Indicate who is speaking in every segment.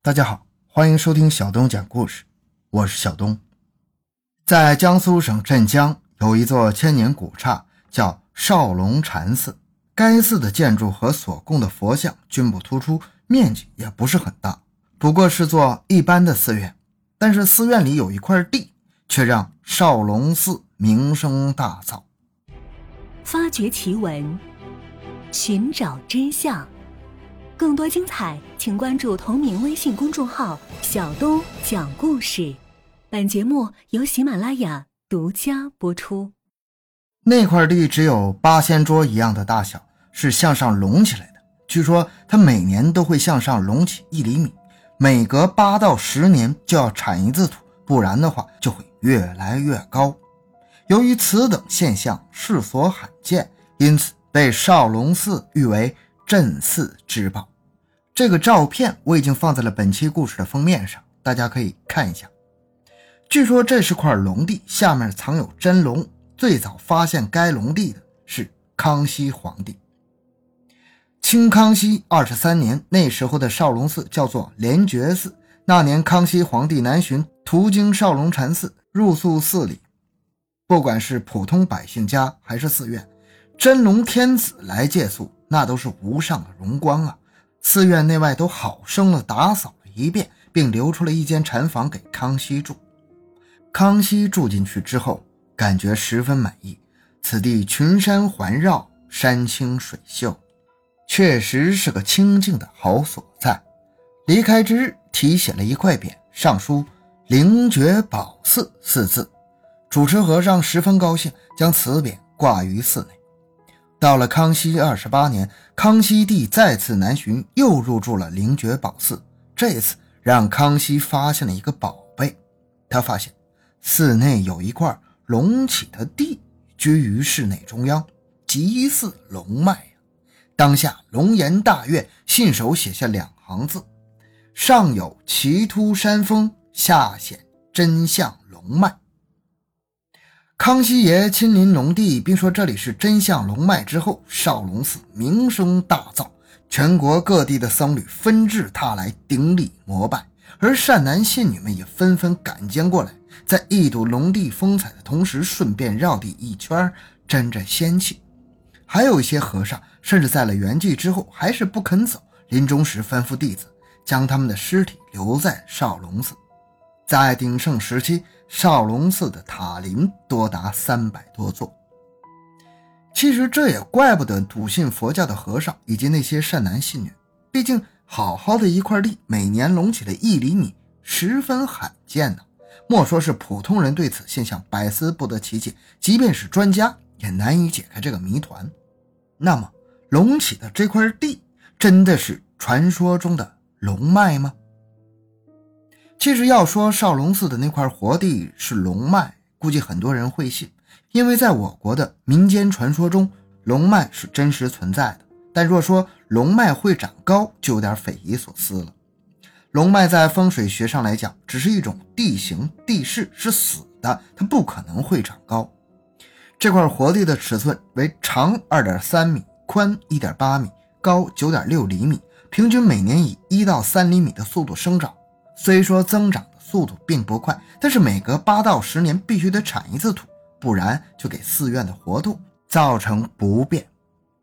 Speaker 1: 大家好，欢迎收听小东讲故事，我是小东。在江苏省镇江有一座千年古刹，叫少龙禅寺。该寺的建筑和所供的佛像均不突出，面积也不是很大，不过是座一般的寺院。但是寺院里有一块地，却让少龙寺名声大噪。
Speaker 2: 发掘奇闻，寻找真相。更多精彩，请关注同名微信公众号“小东讲故事”。本节目由喜马拉雅独家播出。
Speaker 1: 那块地只有八仙桌一样的大小，是向上隆起来的。据说它每年都会向上隆起一厘米，每隔八到十年就要铲一次土，不然的话就会越来越高。由于此等现象世所罕见，因此被少龙寺誉为。镇寺之宝，这个照片我已经放在了本期故事的封面上，大家可以看一下。据说这是块龙地，下面藏有真龙。最早发现该龙地的是康熙皇帝。清康熙二十三年，那时候的少龙寺叫做莲觉寺。那年康熙皇帝南巡，途经少龙禅寺，入宿寺里。不管是普通百姓家还是寺院，真龙天子来借宿。那都是无上的荣光啊！寺院内外都好生的打扫了一遍，并留出了一间禅房给康熙住。康熙住进去之后，感觉十分满意。此地群山环绕，山清水秀，确实是个清静的好所在。离开之日，题写了一块匾，上书“灵觉宝寺”四字。主持和尚十分高兴，将此匾挂于寺内。到了康熙二十八年，康熙帝再次南巡，又入住了灵觉宝寺。这次让康熙发现了一个宝贝，他发现寺内有一块隆起的地，居于室内中央，极似龙脉当下龙颜大悦，信手写下两行字：“上有奇突山峰，下显真相龙脉。”康熙爷亲临龙地，并说这里是真相龙脉之后，少龙寺名声大噪，全国各地的僧侣纷至沓来顶礼膜拜，而善男信女们也纷纷赶将过来，在一睹龙地风采的同时，顺便绕地一圈，沾沾仙气。还有一些和尚，甚至在了圆寂之后，还是不肯走，临终时吩咐弟子将他们的尸体留在少龙寺。在鼎盛时期。少龙寺的塔林多达三百多座。其实这也怪不得笃信佛教的和尚以及那些善男信女，毕竟好好的一块地，每年隆起了一厘米，十分罕见呢。莫说是普通人对此现象百思不得其解，即便是专家也难以解开这个谜团。那么，隆起的这块地真的是传说中的龙脉吗？其实要说少龙寺的那块活地是龙脉，估计很多人会信，因为在我国的民间传说中，龙脉是真实存在的。但若说龙脉会长高，就有点匪夷所思了。龙脉在风水学上来讲，只是一种地形地势，是死的，它不可能会长高。这块活地的尺寸为长二点三米，宽一点八米，高九点六厘米，平均每年以一到三厘米的速度生长。虽说增长的速度并不快，但是每隔八到十年必须得铲一次土，不然就给寺院的活动造成不便。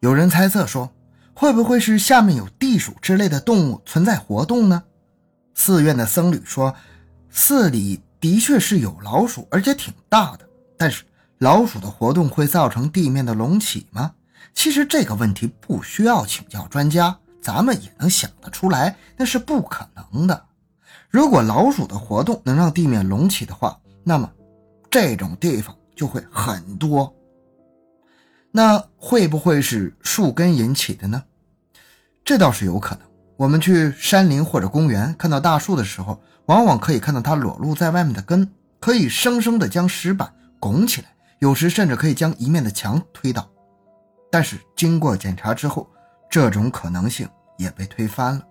Speaker 1: 有人猜测说，会不会是下面有地鼠之类的动物存在活动呢？寺院的僧侣说，寺里的确是有老鼠，而且挺大的。但是老鼠的活动会造成地面的隆起吗？其实这个问题不需要请教专家，咱们也能想得出来，那是不可能的。如果老鼠的活动能让地面隆起的话，那么这种地方就会很多。那会不会是树根引起的呢？这倒是有可能。我们去山林或者公园看到大树的时候，往往可以看到它裸露在外面的根，可以生生的将石板拱起来，有时甚至可以将一面的墙推倒。但是经过检查之后，这种可能性也被推翻了。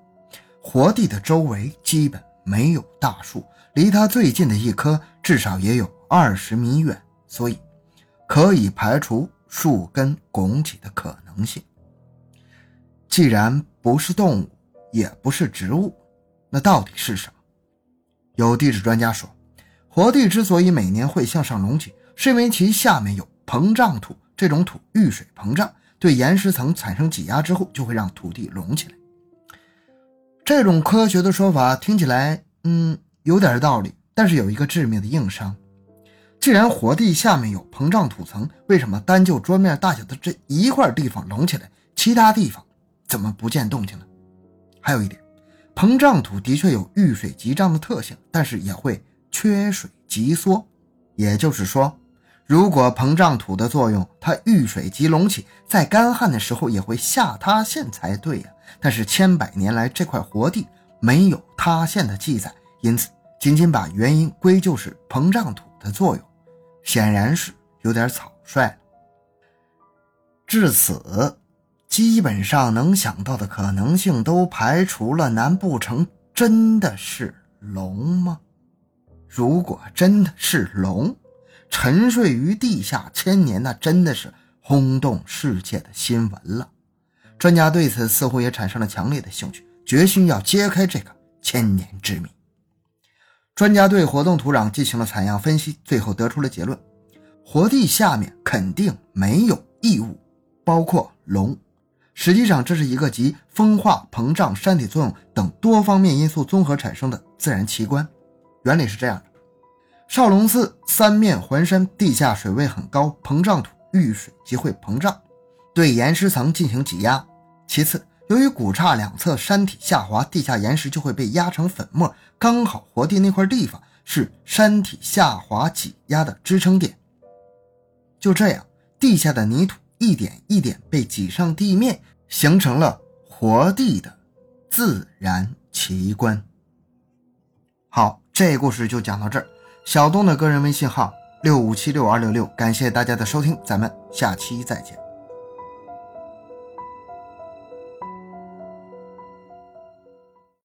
Speaker 1: 活地的周围基本。没有大树，离它最近的一棵至少也有二十米远，所以可以排除树根拱起的可能性。既然不是动物，也不是植物，那到底是什么？有地质专家说，活地之所以每年会向上隆起，是因为其下面有膨胀土，这种土遇水膨胀，对岩石层产生挤压之后，就会让土地隆起来。这种科学的说法听起来，嗯，有点道理，但是有一个致命的硬伤。既然活地下面有膨胀土层，为什么单就桌面大小的这一块地方隆起来，其他地方怎么不见动静呢？还有一点，膨胀土的确有遇水急涨的特性，但是也会缺水急缩。也就是说，如果膨胀土的作用它遇水即隆起，在干旱的时候也会下塌陷才对呀。但是千百年来这块活地没有塌陷的记载，因此仅仅把原因归咎是膨胀土的作用。显然是有点草率了。至此，基本上能想到的可能性都排除了，难不成真的是龙吗？如果真的是龙，沉睡于地下千年，那真的是轰动世界的新闻了。专家对此似乎也产生了强烈的兴趣，决心要揭开这个千年之谜。专家对活动土壤进行了采样分析，最后得出了结论：活地下面肯定没有异物，包括龙。实际上，这是一个集风化、膨胀、山体作用等多方面因素综合产生的自然奇观。原理是这样的：少龙寺三面环山，地下水位很高，膨胀土遇水即会膨胀，对岩石层进行挤压。其次，由于谷岔两侧山体下滑，地下岩石就会被压成粉末。刚好活地那块地方是山体下滑挤压的支撑点。就这样，地下的泥土一点一点被挤上地面，形成了活地的自然奇观。好，这故事就讲到这儿。小东的个人微信号六五七六二六六，感谢大家的收听，咱们下期再见。